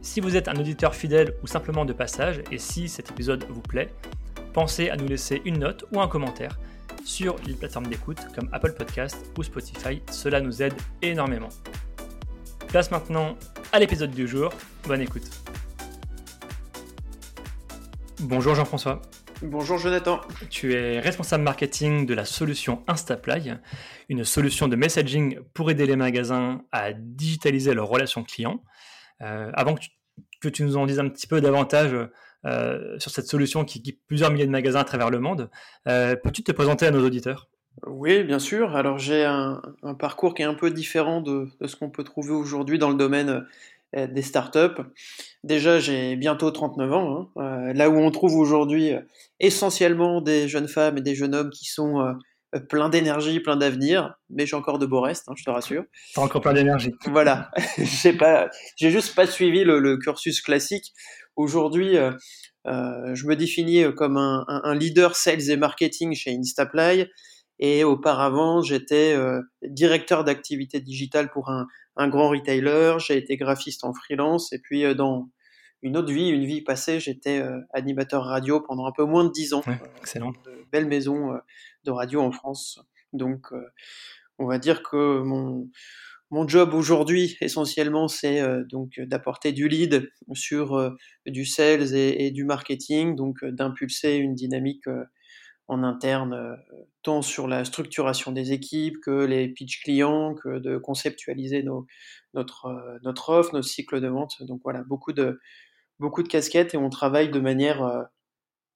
Si vous êtes un auditeur fidèle ou simplement de passage, et si cet épisode vous plaît, pensez à nous laisser une note ou un commentaire sur les plateformes d'écoute comme Apple Podcast ou Spotify, cela nous aide énormément. Place maintenant à l'épisode du jour, bonne écoute. Bonjour Jean-François. Bonjour Jonathan. Tu es responsable marketing de la solution Instaply, une solution de messaging pour aider les magasins à digitaliser leurs relations clients. Euh, avant que tu, nous en dises un petit peu davantage euh, sur cette solution qui équipe plusieurs milliers de magasins à travers le monde, euh, peux-tu te présenter à nos auditeurs? Oui, bien sûr. Alors j'ai un, parcours qui est un peu différent de, ce qu'on peut trouver aujourd'hui dans le domaine des startups. Déjà, j'ai bientôt 39 ans, hein. là où on trouve aujourd'hui essentiellement des jeunes femmes et des jeunes hommes qui sont plein d'énergie, plein d'avenir, mais j'ai encore de beaux restes, hein, je te rassure. T'as encore plein d'énergie. Voilà, j'ai pas, j'ai juste pas suivi le, cursus classique. Aujourd'hui, euh, euh, je me définis comme un, un, leader sales et marketing chez Instaply, et auparavant, j'étais directeur d'activité digitale pour un, un grand retailer. J'ai été graphiste en freelance, et puis dans une autre vie, une vie passée, j'étais animateur radio pendant un peu moins de dix ans. excellent. De belles maisons de radio en France. Donc, euh, on va dire que mon, mon job aujourd'hui, essentiellement, c'est euh, donc d'apporter du lead sur euh, du sales et, du marketing, donc d'impulser une dynamique en interne, tant sur la structuration des équipes que les pitch clients, que de conceptualiser nos, notre, notre offre, nos cycles de vente. Donc voilà, beaucoup de, beaucoup de casquettes et on travaille de manière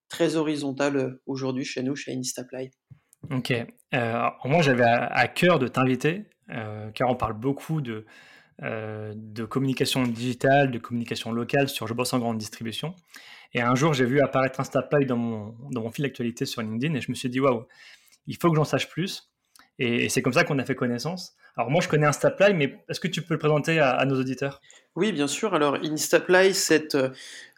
très horizontale aujourd'hui chez nous, chez Instaply. Ok. Euh, moi, j'avais à, cœur de t'inviter, euh, car on parle beaucoup de, euh, communication digitale, de communication locale sur Je bosse en grande distribution. Et un jour, j'ai vu apparaître Instaplay dans mon, dans mon fil d'actualité sur LinkedIn et je me suis dit, waouh, il faut que j'en sache plus. Et, c'est comme ça qu'on a fait connaissance. Alors moi, je connais Instaply, mais est-ce que tu peux le présenter à, nos auditeurs? Oui, bien sûr. Alors Instaply, c'est euh,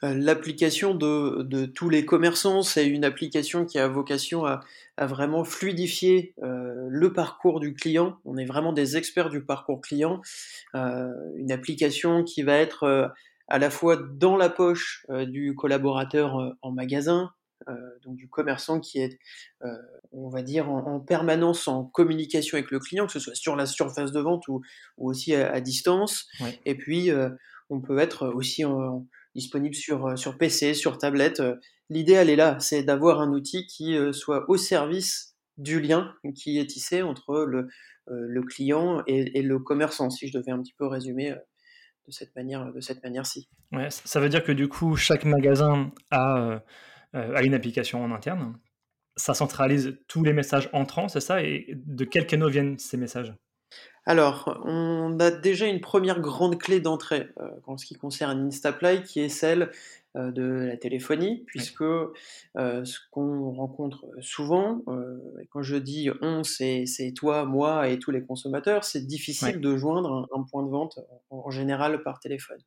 l'application de, tous les commerçants. C'est une application qui a vocation à, vraiment fluidifier euh, le parcours du client. On est vraiment des experts du parcours client. Euh, une application qui va être à la fois dans la poche du collaborateur en magasin, donc du commerçant qui est, euh, on va dire, en, permanence en communication avec le client, que ce soit sur la surface de vente ou, aussi à, distance. Et puis, euh, on peut être aussi disponible sur, sur PC, sur tablette. L'idéal est là, c'est d'avoir un outil qui soit au service du lien qui est tissé entre le, le client et, le commerçant, si je devais un petit peu résumer de cette manière, de cette manière-ci. Ouais, ça veut dire que du coup, chaque magasin a euh, à une application en interne. Ça centralise tous les messages entrants, c'est ça? Et de quel canaux viennent ces messages? Alors, on a déjà une première grande clé d'entrée euh, en ce qui concerne Instaplay, qui est celle euh, de la téléphonie, puisque ce qu'on rencontre souvent, et quand je dis on, c'est toi, moi et tous les consommateurs, c'est difficile de joindre un, point de vente en général par téléphone.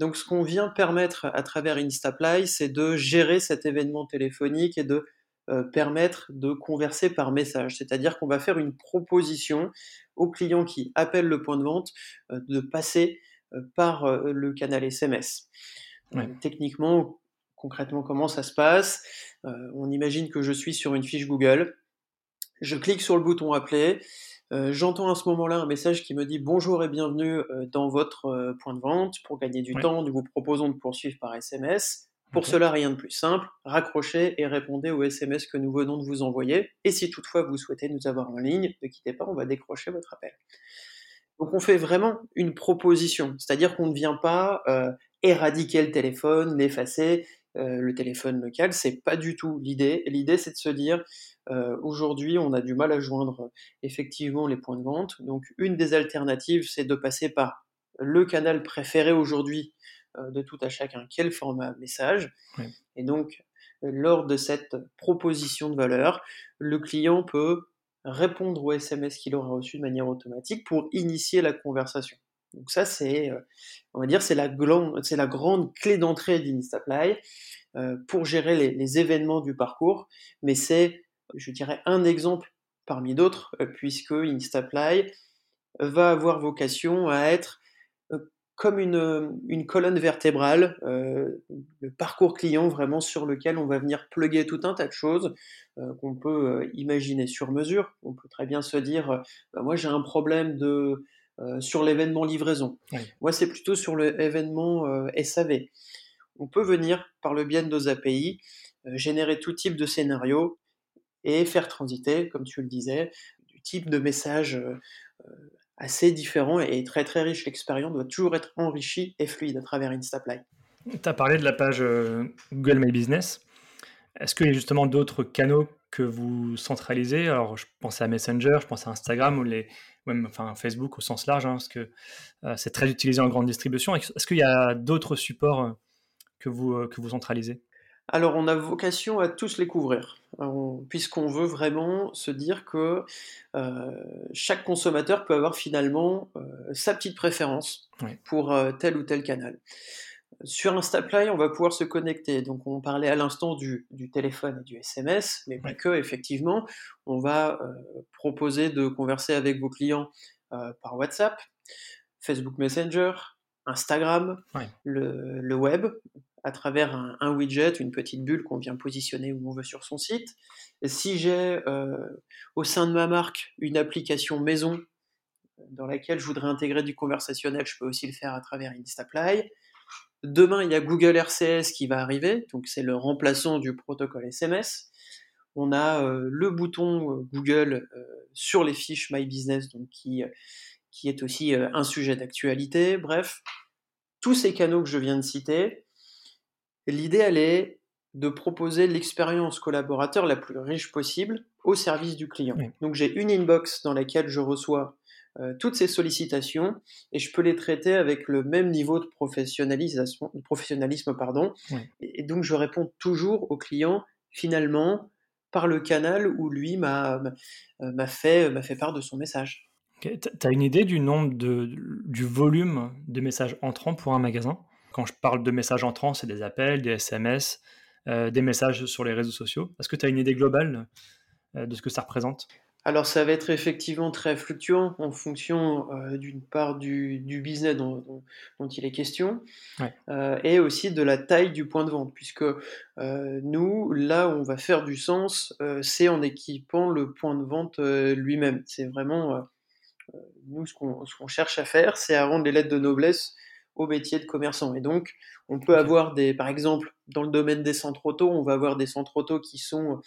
Donc ce qu'on vient permettre à travers Instaply, c'est de gérer cet événement téléphonique et de euh, permettre de converser par message. C'est-à-dire qu'on va faire une proposition au client qui appelle le point de vente euh, de passer euh, par le canal SMS. techniquement, concrètement, comment ça se passe? On imagine que je suis sur une fiche Google. Je clique sur le bouton appeler. Euh, j'entends à ce moment-là un message qui me dit bonjour et bienvenue euh, dans votre euh, point de vente. Pour gagner du temps, nous vous proposons de poursuivre par SMS. Pour cela, rien de plus simple, raccrochez et répondez au SMS que nous venons de vous envoyer. Et si toutefois vous souhaitez nous avoir en ligne, ne quittez pas, on va décrocher votre appel. Donc on fait vraiment une proposition, c'est-à-dire qu'on ne vient pas éradiquer le téléphone, l'effacer, le téléphone local, c'est pas du tout l'idée. L'idée c'est de se dire euh, aujourd'hui, on a du mal à joindre effectivement les points de vente. Donc, une des alternatives, c'est de passer par le canal préféré aujourd'hui de tout à chacun quel format message. Et donc, lors de cette proposition de valeur, le client peut répondre au SMS qu'il aura reçu de manière automatique pour initier la conversation. Donc ça, c'est, on va dire, c'est la, c'est la grande clé d'entrée d'Instapply pour gérer les, les, événements du parcours. Mais c'est, je dirais, un exemple parmi d'autres, puisque Instapply va avoir vocation à être comme une, une, colonne vertébrale, euh, le parcours client vraiment sur lequel on va venir plugger tout un tas de choses euh, qu'on peut euh, imaginer sur mesure. On peut très bien se dire, bah, moi j'ai un problème de, sur l'événement livraison. Moi c'est plutôt sur l'événement SAV. On peut venir par le biais de nos API générer tout type de scénario et faire transiter, comme tu le disais, du type de message assez différent et très très riche. L'expérience doit toujours être enrichie et fluide à travers Instaply. Tu as parlé de la page euh, Google My Business. Est-ce qu'il y a justement d'autres canaux que vous centralisez? Alors, je pensais à Messenger, je pensais à Instagram ou les, même enfin, Facebook au sens large, hein, parce que euh, c'est très utilisé en grande distribution. Est-ce qu'il y a d'autres supports euh, que vous, que vous centralisez? Alors, on a vocation à tous les couvrir, puisqu'on veut vraiment se dire que euh, chaque consommateur peut avoir finalement euh, sa petite préférence pour euh, tel ou tel canal. Sur Instaplay, on va pouvoir se connecter. Donc, on parlait à l'instant du, téléphone et du SMS, mais pas que, effectivement. On va proposer de converser avec vos clients par WhatsApp, Facebook Messenger, Instagram, le, web, à travers un, widget, une petite bulle qu'on vient positionner où on veut sur son site. si j'ai euh, au sein de ma marque une application maison dans laquelle je voudrais intégrer du conversationnel, je peux aussi le faire à travers Instapply. Demain, il y a Google RCS qui va arriver, donc c'est le remplaçant du protocole SMS. On a euh, le bouton euh, Google sur les fiches My Business, donc qui, qui est aussi un sujet d'actualité. Bref, tous ces canaux que je viens de citer, L'idée, elle est de proposer l'expérience collaborateur la plus riche possible au service du client. Donc j'ai une inbox dans laquelle je reçois euh, toutes ces sollicitations et je peux les traiter avec le même niveau de professionnalisme, de professionnalisme pardon. Et, donc je réponds toujours au client finalement par le canal où lui m'a fait, fait part de son message. Tu as une idée du nombre de, du volume de messages entrants pour un magasin? Quand je parle de messages entrants, c'est des appels, des SMS, euh, des messages sur les réseaux sociaux. Est-ce que tu as une idée globale euh, de ce que ça représente? Alors ça va être effectivement très fluctuant en fonction euh, d'une part du, business dont, il est question et aussi de la taille du point de vente puisque nous là où on va faire du sens c'est en équipant le point de vente lui-même. C'est vraiment nous ce qu'on cherche à faire c'est à rendre les lettres de noblesse au métier de commerçant. Et donc, on peut avoir des, par exemple, dans le domaine des centres auto, on va avoir des centres auto qui sont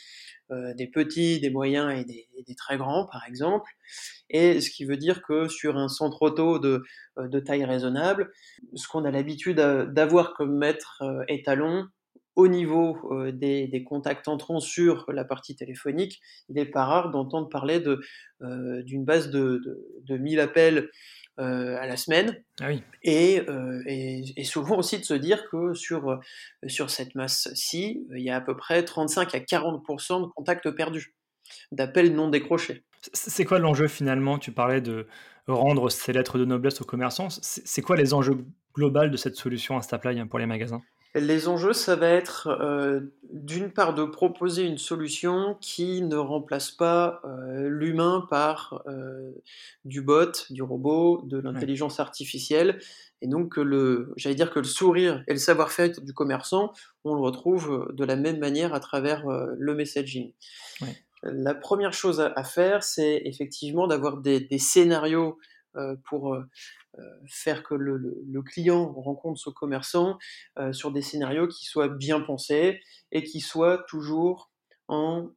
euh, des petits, des moyens et des, très grands, par exemple. Et ce qui veut dire que sur un centre auto de, euh, de taille raisonnable, ce qu'on a l'habitude d'avoir comme maître euh, étalon, au niveau des, des, contacts entrants sur la partie téléphonique, il n'est pas rare d'entendre parler d'une base de, de, de 1000 appels euh, à la semaine. Ah euh, et, et, souvent aussi de se dire que sur, euh, sur cette masse-ci, il y a à peu près 35 à 40% de contacts perdus, d'appels non décrochés. C'est quoi l'enjeu finalement? Tu parlais de rendre ces lettres de noblesse aux commerçants. C'est quoi les enjeux globaux de cette solution Instaply pour les magasins? Les enjeux, ça va être euh, d'une part de proposer une solution qui ne remplace pas euh, l'humain par euh, du bot, du robot, de l'intelligence artificielle, et donc que le, j'allais dire que le sourire et le savoir-faire du commerçant, on le retrouve de la même manière à travers le messaging. La première chose à, faire, c'est effectivement d'avoir des, des scénarios pour euh, faire que le, client rencontre ce commerçant euh, sur des scénarios qui soient bien pensés et qui soient toujours en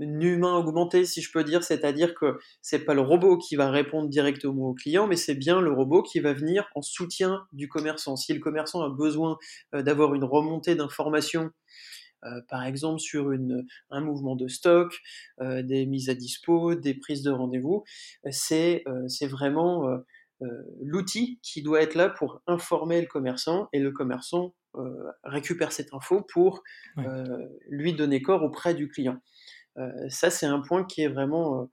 humain augmenté, si je peux dire, c'est-à-dire que c'est pas le robot qui va répondre directement au client, mais c'est bien le robot qui va venir en soutien du commerçant. Si le commerçant a besoin euh, d'avoir une remontée d'informations, par exemple sur une, un mouvement de stock, des mises à dispo, des prises de rendez-vous, c'est vraiment l'outil qui doit être là pour informer le commerçant et le commerçant récupère cette info pour lui donner corps auprès du client. ça, c'est un point qui est vraiment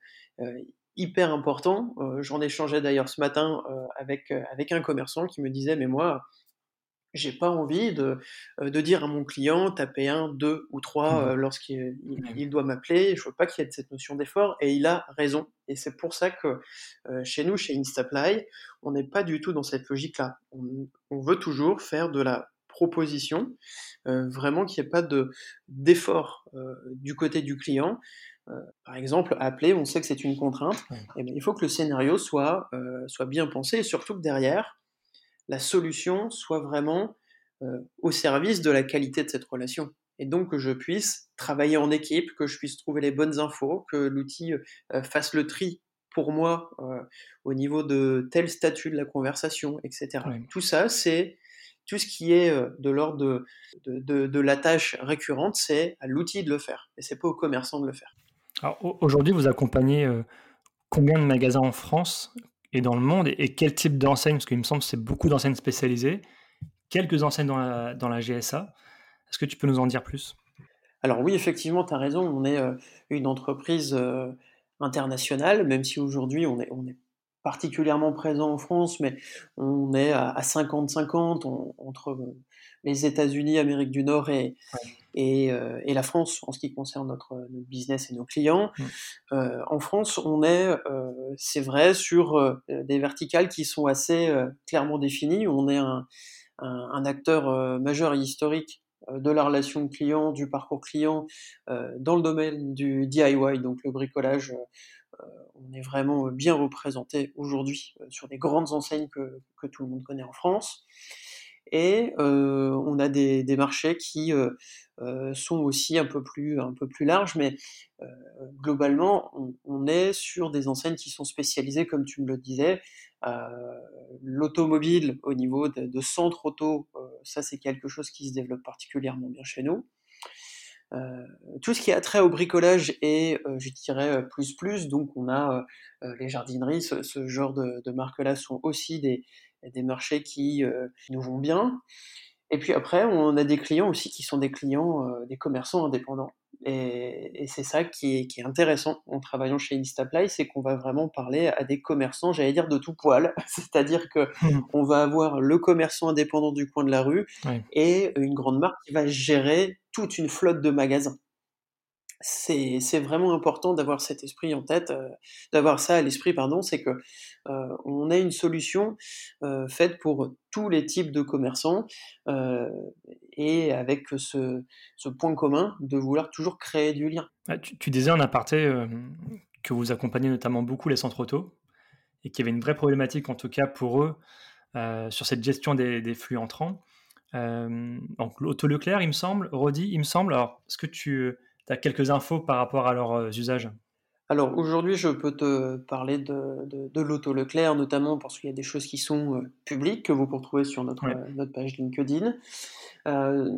hyper important. J'en échangeais d'ailleurs ce matin avec, avec un commerçant qui me disait, mais moi, j'ai pas envie de, de, dire à mon client taper un, deux ou trois mmh lorsqu'il il, doit m'appeler. Je veux pas qu'il y ait cette notion d'effort et il a raison. Et c'est pour ça que chez nous, chez Instaply, on n'est pas du tout dans cette logique-là. On, veut toujours faire de la proposition, vraiment qu'il n'y ait pas de d'effort du côté du client. par exemple, appeler, on sait que c'est une contrainte. Et ben, il faut que le scénario soit, soit bien pensé et surtout que derrière, la solution soit vraiment euh, au service de la qualité de cette relation. Et donc que je puisse travailler en équipe, que je puisse trouver les bonnes infos, que l'outil euh, fasse le tri pour moi euh, au niveau de tel statut de la conversation, etc. Tout ça, c'est tout ce qui est de l'ordre de, de, la tâche récurrente, c'est à l'outil de le faire, et c'est pas au commerçant de le faire. Alors aujourd'hui, vous accompagnez combien de magasins en France et dans le monde et, quel type d'enseigne Parce qu'il me semble que c'est beaucoup d'enseignes spécialisées, quelques enseignes dans la, dans la GSA. Est-ce que tu peux nous en dire plus? Alors oui, effectivement, tu as raison, on est euh, une entreprise euh, internationale, même si aujourd'hui on est, on est particulièrement présent en France, mais on est à 50-50 entre euh, les États-Unis, Amérique du Nord et, euh, et, la France en ce qui concerne notre, business et nos clients. Mm. Euh, en France, on est, euh, c'est vrai, sur des verticales qui sont assez clairement définies. On est un, un, acteur majeur et historique de la relation client, du parcours client, dans le domaine du DIY, donc le bricolage. On est vraiment bien représenté aujourd'hui sur des grandes enseignes que, tout le monde connaît en France. Et on a des, marchés qui euh, sont aussi un peu plus, un peu larges, mais euh, globalement, on, est sur des enseignes qui sont spécialisées, comme tu me le disais. Euh, l'automobile au niveau de, centres auto, ça c'est quelque chose qui se développe particulièrement bien chez nous. Tout ce qui a trait au bricolage est, je dirais, plus plus. Donc, on a les jardineries, ce, genre de, de marques-là sont aussi des, marchés qui, nous vont bien. Et puis après, on a des clients aussi qui sont des clients, euh, des commerçants indépendants. Et, c'est ça qui est, intéressant en travaillant chez Instaply, c'est qu'on va vraiment parler à des commerçants, j'allais dire de tout poil. C'est-à-dire que mmh. on va avoir le commerçant indépendant du coin de la rue et une grande marque qui va gérer toute une flotte de magasins c'est vraiment important d'avoir cet esprit en tête, euh, d'avoir ça à l'esprit, pardon, c'est que euh, on a une solution euh, faite pour tous les types de commerçants et avec ce, point commun de vouloir toujours créer du lien. Ah, tu, disais en aparté que vous accompagnez notamment beaucoup les centres auto et qu'il y avait une vraie problématique en tout cas pour eux sur cette gestion des, des flux entrants. donc l'auto Leclerc, il me semble, Rodi, il me semble. Alors, est-ce que tu tu as quelques infos par rapport à leurs euh, usages? Alors aujourd'hui, je peux te parler de, de, l'auto Leclerc, notamment parce qu'il y a des choses qui sont euh, publiques que vous pouvez retrouver sur notre, notre page LinkedIn. Euh,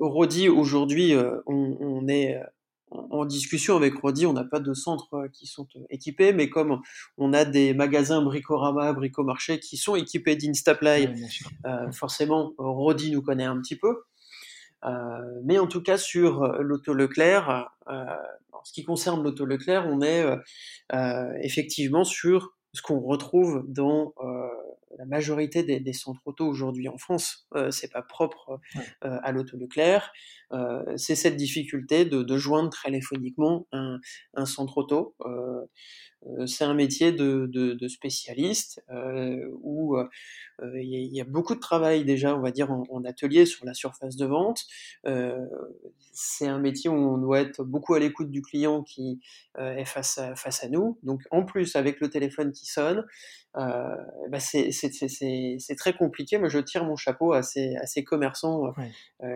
Rodi, aujourd'hui, on, est en discussion avec Rodi, on n'a pas de centres qui sont équipés, mais comme on a des magasins Bricorama, Bricomarché qui sont équipés d'Instaplay, forcément, Rodi nous connaît un petit peu. Euh, mais en tout cas, sur euh, l'auto Leclerc, euh, en ce qui concerne l'auto Leclerc, on est effectivement sur ce qu'on retrouve dans la majorité des, centres auto aujourd'hui en France. Euh, c'est pas propre à l'auto Leclerc. c'est cette difficulté de, joindre téléphoniquement un, un centre auto. Euh, c'est un métier de, de, spécialiste euh, où euh, il y, a beaucoup de travail déjà, on va dire, en, atelier sur la surface de vente. c'est un métier où on doit être beaucoup à l'écoute du client qui est face à, face à nous. Donc en plus, avec le téléphone qui sonne, bah c'est très compliqué. Moi, je tire mon chapeau à ces, à ces commerçants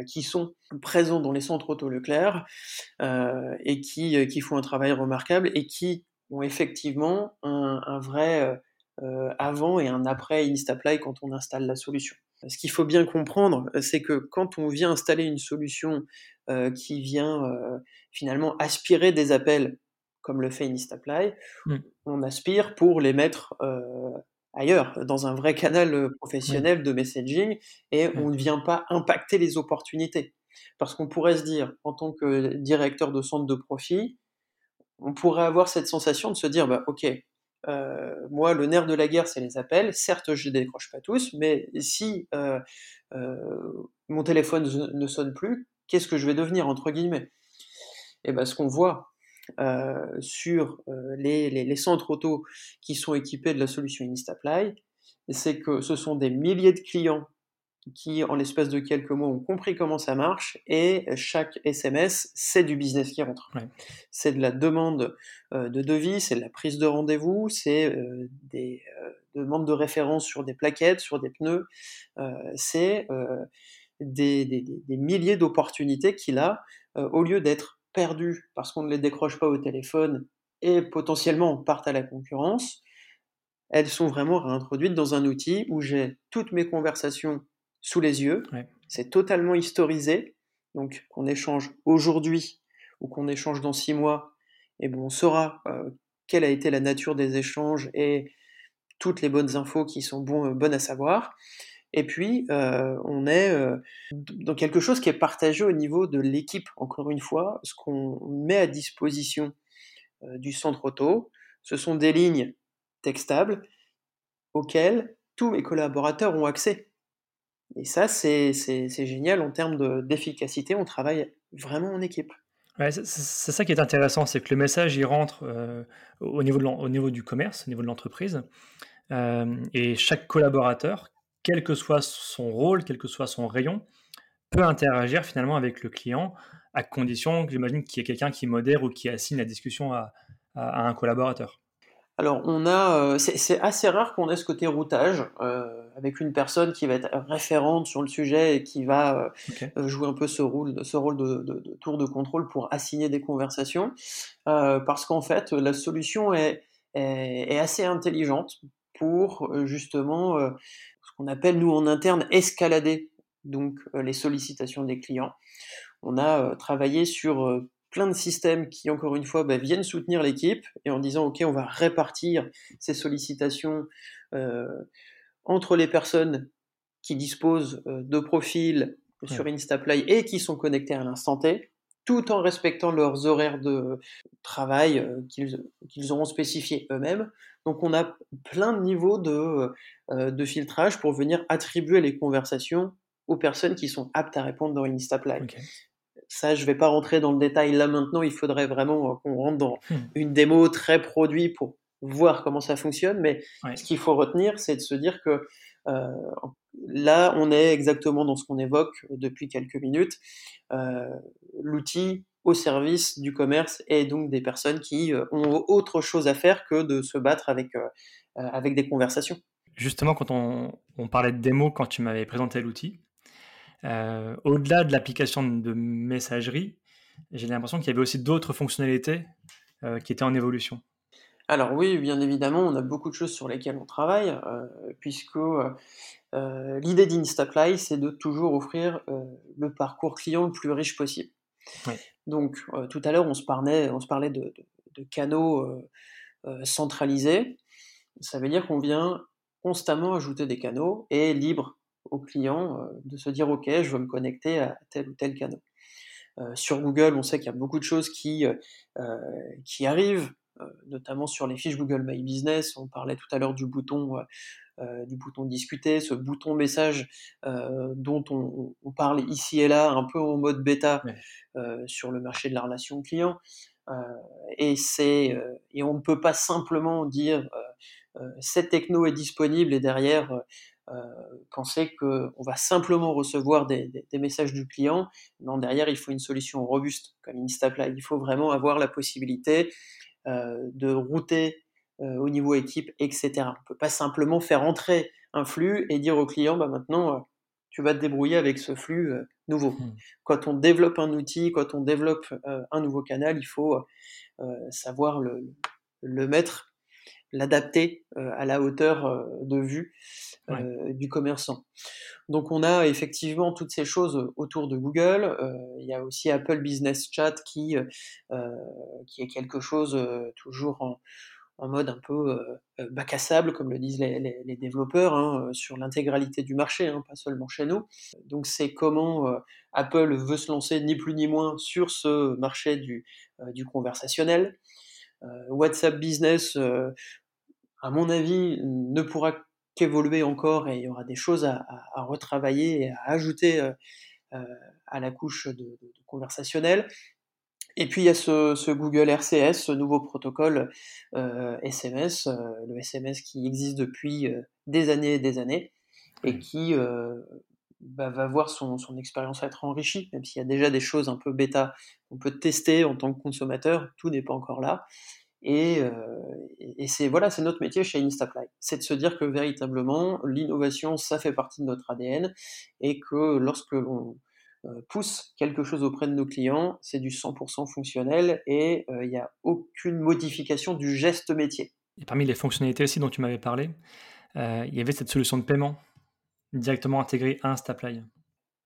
qui sont présents dans les centres auto Leclerc et qui, qui font un travail remarquable et qui ont effectivement un, vrai euh, euh, avant et un après Instaply quand on installe la solution. Ce qu'il faut bien comprendre, c'est que quand on vient installer une solution euh, qui vient finalement aspirer des appels, comme le fait Instaply, mmh. on aspire pour les mettre ailleurs, dans un vrai canal professionnel de messaging, et on ne vient pas impacter les opportunités. Parce qu'on pourrait se dire, en tant que directeur de centre de profit, on pourrait avoir cette sensation de se dire, bah, ok, euh, moi, le nerf de la guerre, c'est les appels. Certes, je ne décroche pas tous, mais si euh, euh, mon téléphone ne sonne plus, qu'est-ce que je vais devenir, entre guillemets? Et eh ben, ce qu'on voit sur les, les, centres auto qui sont équipés de la solution Instaply, c'est que ce sont des milliers de clients qui, en l'espace de quelques mois, ont compris comment ça marche et chaque SMS, c'est du business qui rentre. C'est de la demande euh, de devis, c'est de la prise de rendez-vous, c'est euh, des euh, demandes de référence sur des plaquettes, sur des pneus, c'est des, des, des, milliers d'opportunités qu'il a, au lieu d'être perdu parce qu'on ne les décroche pas au téléphone et potentiellement partent à la concurrence, elles sont vraiment réintroduites dans un outil où j'ai toutes mes conversations sous les yeux. C'est totalement historisé. Donc qu'on échange aujourd'hui ou qu'on échange dans six mois, et bon, on saura euh, quelle a été la nature des échanges et toutes les bonnes infos qui sont bon, euh, bonnes à savoir. Et puis, euh, on est dans quelque chose qui est partagé au niveau de l'équipe. Encore une fois, ce qu'on met à disposition du centre auto, ce sont des lignes textables auxquelles tous mes collaborateurs ont accès. Et ça, c'est génial en termes d'efficacité. On travaille vraiment en équipe. c'est ça qui est intéressant, c'est que le message, il rentre euh, au, niveau du commerce, au niveau de l'entreprise. Euh, et chaque collaborateur, quel que soit son rôle, quel que soit son rayon, peut interagir finalement avec le client, à condition, j'imagine, qu'il y ait quelqu'un qui modère ou qui assigne la discussion à un collaborateur. Alors, on a, euh, c'est assez rare qu'on ait ce côté routage euh, avec une personne qui va être référente sur le sujet et qui va euh, jouer un peu ce rôle, ce rôle de, tour de contrôle pour assigner des conversations, parce qu'en fait, la solution est, est, assez intelligente pour justement ce qu'on appelle nous en interne escalader donc les sollicitations des clients. On a travaillé sur plein de systèmes qui, encore une fois, bah, viennent soutenir l'équipe et en disant, OK, on va répartir ces sollicitations euh, entre les personnes qui disposent euh, de profils sur Instaplay et qui sont connectés à l'instant T, tout en respectant leurs horaires de travail euh, qu'ils auront spécifiés eux-mêmes. Donc on a plein de niveaux de, de, filtrage pour venir attribuer les conversations aux personnes qui sont aptes à répondre dans Instaplay. Ça, je ne vais pas rentrer dans le détail là maintenant. Il faudrait vraiment euh, qu'on rentre dans hmm. une démo très produit pour voir comment ça fonctionne. Mais ce qu'il faut retenir, c'est de se dire que euh, là, on est exactement dans ce qu'on évoque depuis quelques minutes. Euh, l'outil au service du commerce et donc des personnes qui ont autre chose à faire que de se battre avec, avec des conversations. Justement, quand on, on parlait de démo, quand tu m'avais présenté l'outil, euh, au-delà de l'application de messagerie, j'ai l'impression qu'il y avait aussi d'autres fonctionnalités euh, qui étaient en évolution. Alors oui, bien évidemment, on a beaucoup de choses sur lesquelles on travaille, euh, puisque l'idée d'Instaply, c'est de toujours offrir le parcours client le plus riche possible. Donc tout à l'heure, on se parlait, on se parlait de, de canaux centralisés. Ça veut dire qu'on vient constamment ajouter des canaux et libre au client euh, de se dire ok, je veux me connecter à tel ou tel canal. Euh, sur Google, on sait qu'il y a beaucoup de choses qui, euh, qui arrivent, notamment sur les fiches Google My Business. On parlait tout à l'heure du bouton du bouton discuter, ce bouton message dont on, parle ici et là, un peu en mode bêta sur le marché de la relation client. et, c'est, et on ne peut pas simplement dire cette techno est disponible et derrière penser qu'on va simplement recevoir des, messages du client. Non, derrière, il faut une solution robuste comme Instaply. Il faut vraiment avoir la possibilité euh, de router euh, au niveau équipe, etc. On ne peut pas simplement faire entrer un flux et dire au client, bah, maintenant, tu vas te débrouiller avec ce flux nouveau. Mmh. Quand on développe un outil, quand on développe un nouveau canal, il faut savoir le mettre l'adapter euh, à la hauteur euh, de vue euh, du commerçant. Donc on a effectivement toutes ces choses autour de Google. il y a aussi Apple Business Chat qui, qui est quelque chose toujours en mode un peu bac à sable, comme le disent les, développeurs, hein, sur l'intégralité du marché, hein, pas seulement chez nous. Donc c'est comment Apple veut se lancer ni plus ni moins sur ce marché du, du conversationnel. WhatsApp Business, à mon avis, ne pourra qu'évoluer encore et il y aura des choses à, retravailler et à ajouter à la couche de conversationnel. Et puis il y a ce, Google RCS, ce nouveau protocole SMS, euh, euh, le SMS qui existe depuis euh, des années et des années, et qui bah, va voir son, expérience être enrichie, même s'il y a déjà des choses un peu bêta qu'on peut tester en tant que consommateur, tout n'est pas encore là. Et, et c'est voilà, c'est notre métier chez Instaply, c'est de se dire que véritablement l'innovation, ça fait partie de notre ADN, et que lorsque l'on euh, pousse quelque chose auprès de nos clients, c'est du 100% fonctionnel et euh, il n'y a aucune modification du geste métier. Et parmi les fonctionnalités aussi dont tu m'avais parlé, euh, il y avait cette solution de paiement directement intégrée à Instaply.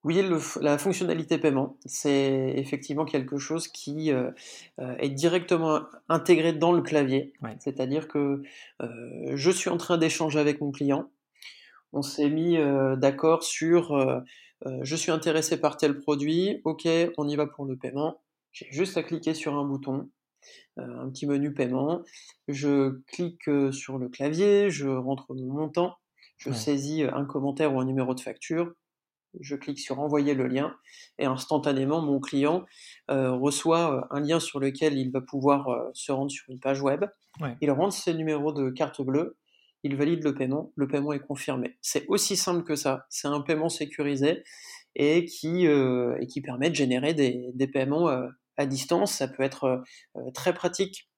Oui, la fonctionnalité paiement, c'est effectivement quelque chose qui est directement intégré dans le clavier. C'est-à-dire que je suis en train d'échanger avec mon client. On s'est mis d'accord sur euh, je suis intéressé par tel produit, ok, on y va pour le paiement. J'ai juste à cliquer sur un bouton, euh, un petit menu paiement. Je clique euh, sur le clavier, je rentre mon montant, je saisis un commentaire ou un numéro de facture, je clique sur envoyer le lien et instantanément mon client reçoit un lien sur lequel il va pouvoir se rendre sur une page web. Il rentre ses numéros de carte bleue il valide le paiement, le paiement est confirmé. C'est aussi simple que ça. C'est un paiement sécurisé et qui, euh, et qui permet de générer des, des paiements euh, à distance. Ça peut être euh, très pratique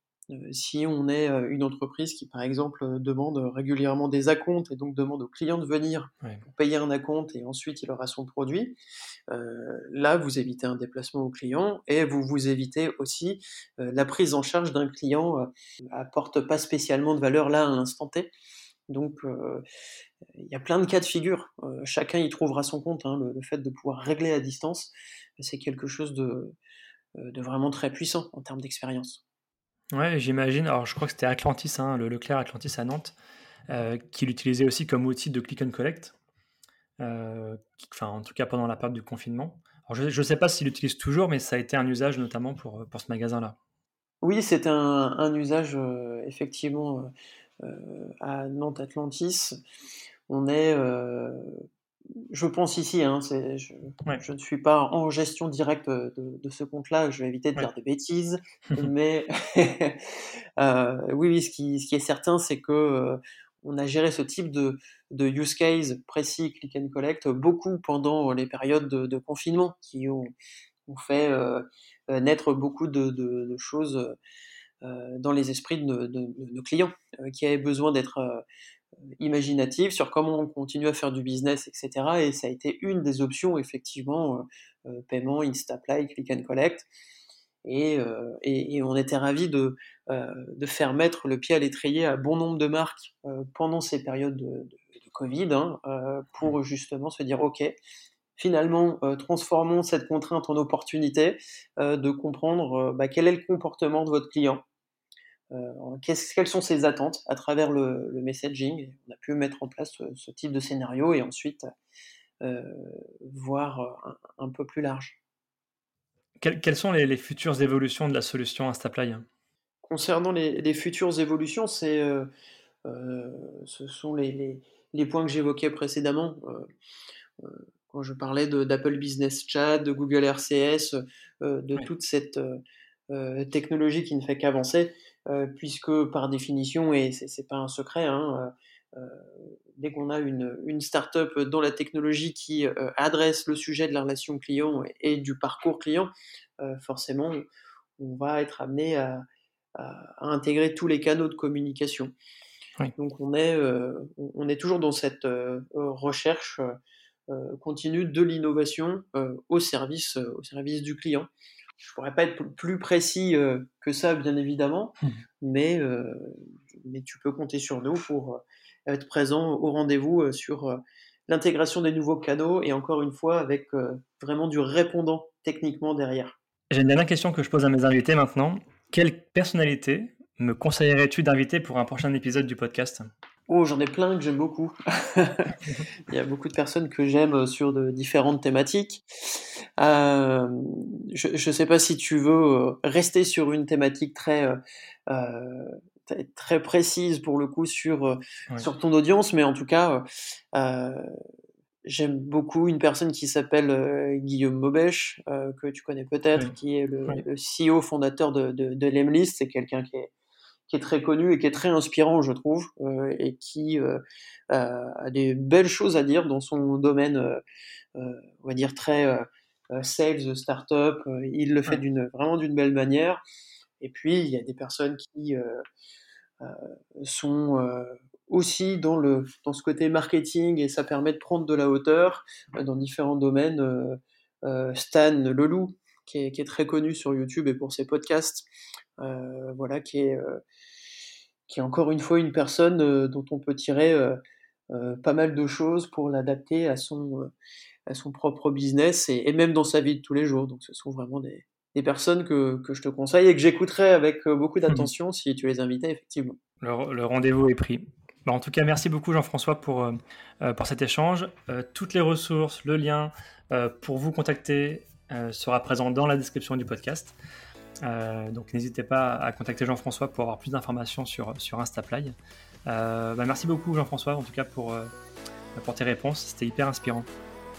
si on est une entreprise qui, par exemple, demande régulièrement des acomptes et donc demande aux clients de venir pour payer un acompte et ensuite il aura son produit, là, vous évitez un déplacement au client et vous vous évitez aussi la prise en charge d'un client apporte pas spécialement de valeur là à l'instant T. Donc, il y a plein de cas de figure. chacun y trouvera son compte. Hein. Le, fait de pouvoir régler à distance, c'est quelque chose de, de, vraiment très puissant en termes d'expérience. Ouais, j'imagine. Alors, je crois que c'était Atlantis, hein, le Leclerc Atlantis à Nantes, qui l'utilisait aussi comme outil de click and collect. enfin, en tout cas pendant la période du confinement. Alors, je ne sais pas s'il l'utilise toujours, mais ça a été un usage notamment pour, pour ce magasin-là. Oui, c'était un, un, usage effectivement euh, à Nantes Atlantis. On est, euh, je pense ici, hein, je, je, ne suis pas en gestion directe de, ce compte-là, je vais éviter de dire des bêtises, mais euh, oui, oui, ce qui, ce qui est certain, c'est que on a géré ce type de, de, use case précis, click and collect, beaucoup pendant les périodes de, confinement qui ont, ont fait naître beaucoup de, choses euh, dans les esprits de, nos clients euh, qui avaient besoin d'être euh, imaginatifs sur comment on continue à faire du business, etc. Et ça a été une des options, effectivement, paiement, Instaply, Click and Collect. Et, et, on était ravis de, de, faire mettre le pied à l'étrier à bon nombre de marques pendant ces périodes de, Covid hein, pour justement se dire, OK, finalement, transformons cette contrainte en opportunité de comprendre bah, quel est le comportement de votre client, euh, quelles sont ses attentes à travers le, messaging? On a pu mettre en place ce, type de scénario et ensuite euh, voir euh, un, peu plus large. quelles sont les, futures évolutions de la solution Instaply Concernant les, futures évolutions, c'est, ce sont les, points que j'évoquais précédemment. quand je parlais d'Apple Business Chat, de Google RCS, de toute cette technologie qui ne fait qu'avancer, euh, puisque par définition, et c'est pas un secret, hein, euh, euh, dès qu'on a une, une start-up dans la technologie qui adresse le sujet de la relation client et, du parcours client, forcément, on va être amené à, intégrer tous les canaux de communication. Donc on est, on est toujours dans cette recherche continue de l'innovation au, service, au service du client. Je pourrais pas être plus précis euh, que ça, bien évidemment, mmh. mais, euh, mais tu peux compter sur nous pour euh, être présent au rendez-vous sur l'intégration des nouveaux canaux et encore une fois avec vraiment du répondant techniquement derrière. J'ai une dernière question que je pose à mes invités maintenant. Quelle personnalité me conseillerais-tu d'inviter pour un prochain épisode du podcast? Oh, j'en ai plein que j'aime beaucoup. Il y a beaucoup de personnes que j'aime sur de différentes thématiques. Euh, je ne sais pas si tu veux euh, rester sur une thématique très, euh, très précise pour le coup sur, sur ton audience, mais en tout cas, J'aime beaucoup une personne qui s'appelle Guillaume Maubèche, que tu connais peut-être, qui est le, CEO fondateur de, de, de Lemlist. C'est quelqu'un qui est, qui est très connu et qui est très inspirant, je trouve, et qui a des belles choses à dire dans son domaine, on va dire, très sales, startup. il le fait d'une vraiment d'une belle manière. Et puis, il y a des personnes qui sont aussi dans, le, dans ce côté marketing et ça permet de prendre de la hauteur euh, dans différents domaines. Euh, euh, Stan Leloup, qui est, qui est, très connu sur YouTube et pour ses podcasts, voilà, qui est, qui est encore une fois une personne dont on peut tirer pas mal de choses pour l'adapter à son, à son propre business et, et, même dans sa vie de tous les jours. Donc ce sont vraiment des, des personnes que, que, je te conseille et que j'écouterai avec beaucoup mmh d'attention si tu les invitais effectivement. Le, le rendez-vous est pris. Bah, en tout cas, merci beaucoup Jean-François pour, euh, euh, pour cet échange. Euh, toutes les ressources, le lien pour vous contacter sera présent dans la description du podcast. Donc n'hésitez pas à contacter Jean-François pour avoir plus d'informations sur, sur Instaply. Bah, merci beaucoup Jean-François en tout cas pour, pour tes réponses, c'était hyper inspirant.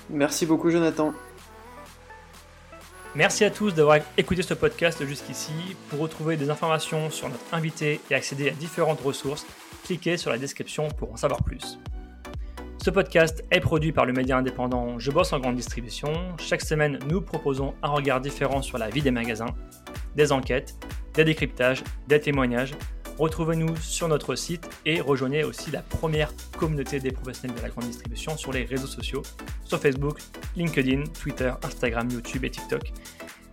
Merci beaucoup Jonathan. Merci à tous d'avoir écouté ce podcast jusqu'ici. Pour retrouver des informations sur notre invité et accéder à différentes ressources, cliquez sur la description pour en savoir plus. Ce podcast est produit par le média indépendant Je bosse en grande distribution. Chaque semaine, nous proposons un regard différent sur la vie des magasins, des enquêtes, des décryptages, des témoignages. Retrouvez-nous sur notre site et rejoignez aussi la première communauté des professionnels de la grande distribution sur les réseaux sociaux, sur Facebook, LinkedIn, Twitter, Instagram, YouTube et TikTok.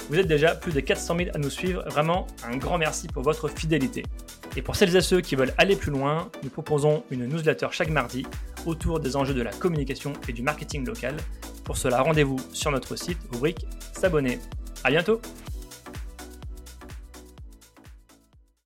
Vous êtes déjà plus de 400 000 à nous suivre. Vraiment, un grand merci pour votre fidélité. Et pour celles et ceux qui veulent aller plus loin, nous proposons une newsletter chaque mardi autour des enjeux de la communication et du marketing local. Pour cela, rendez-vous sur notre site, rubrique S'abonner. À bientôt!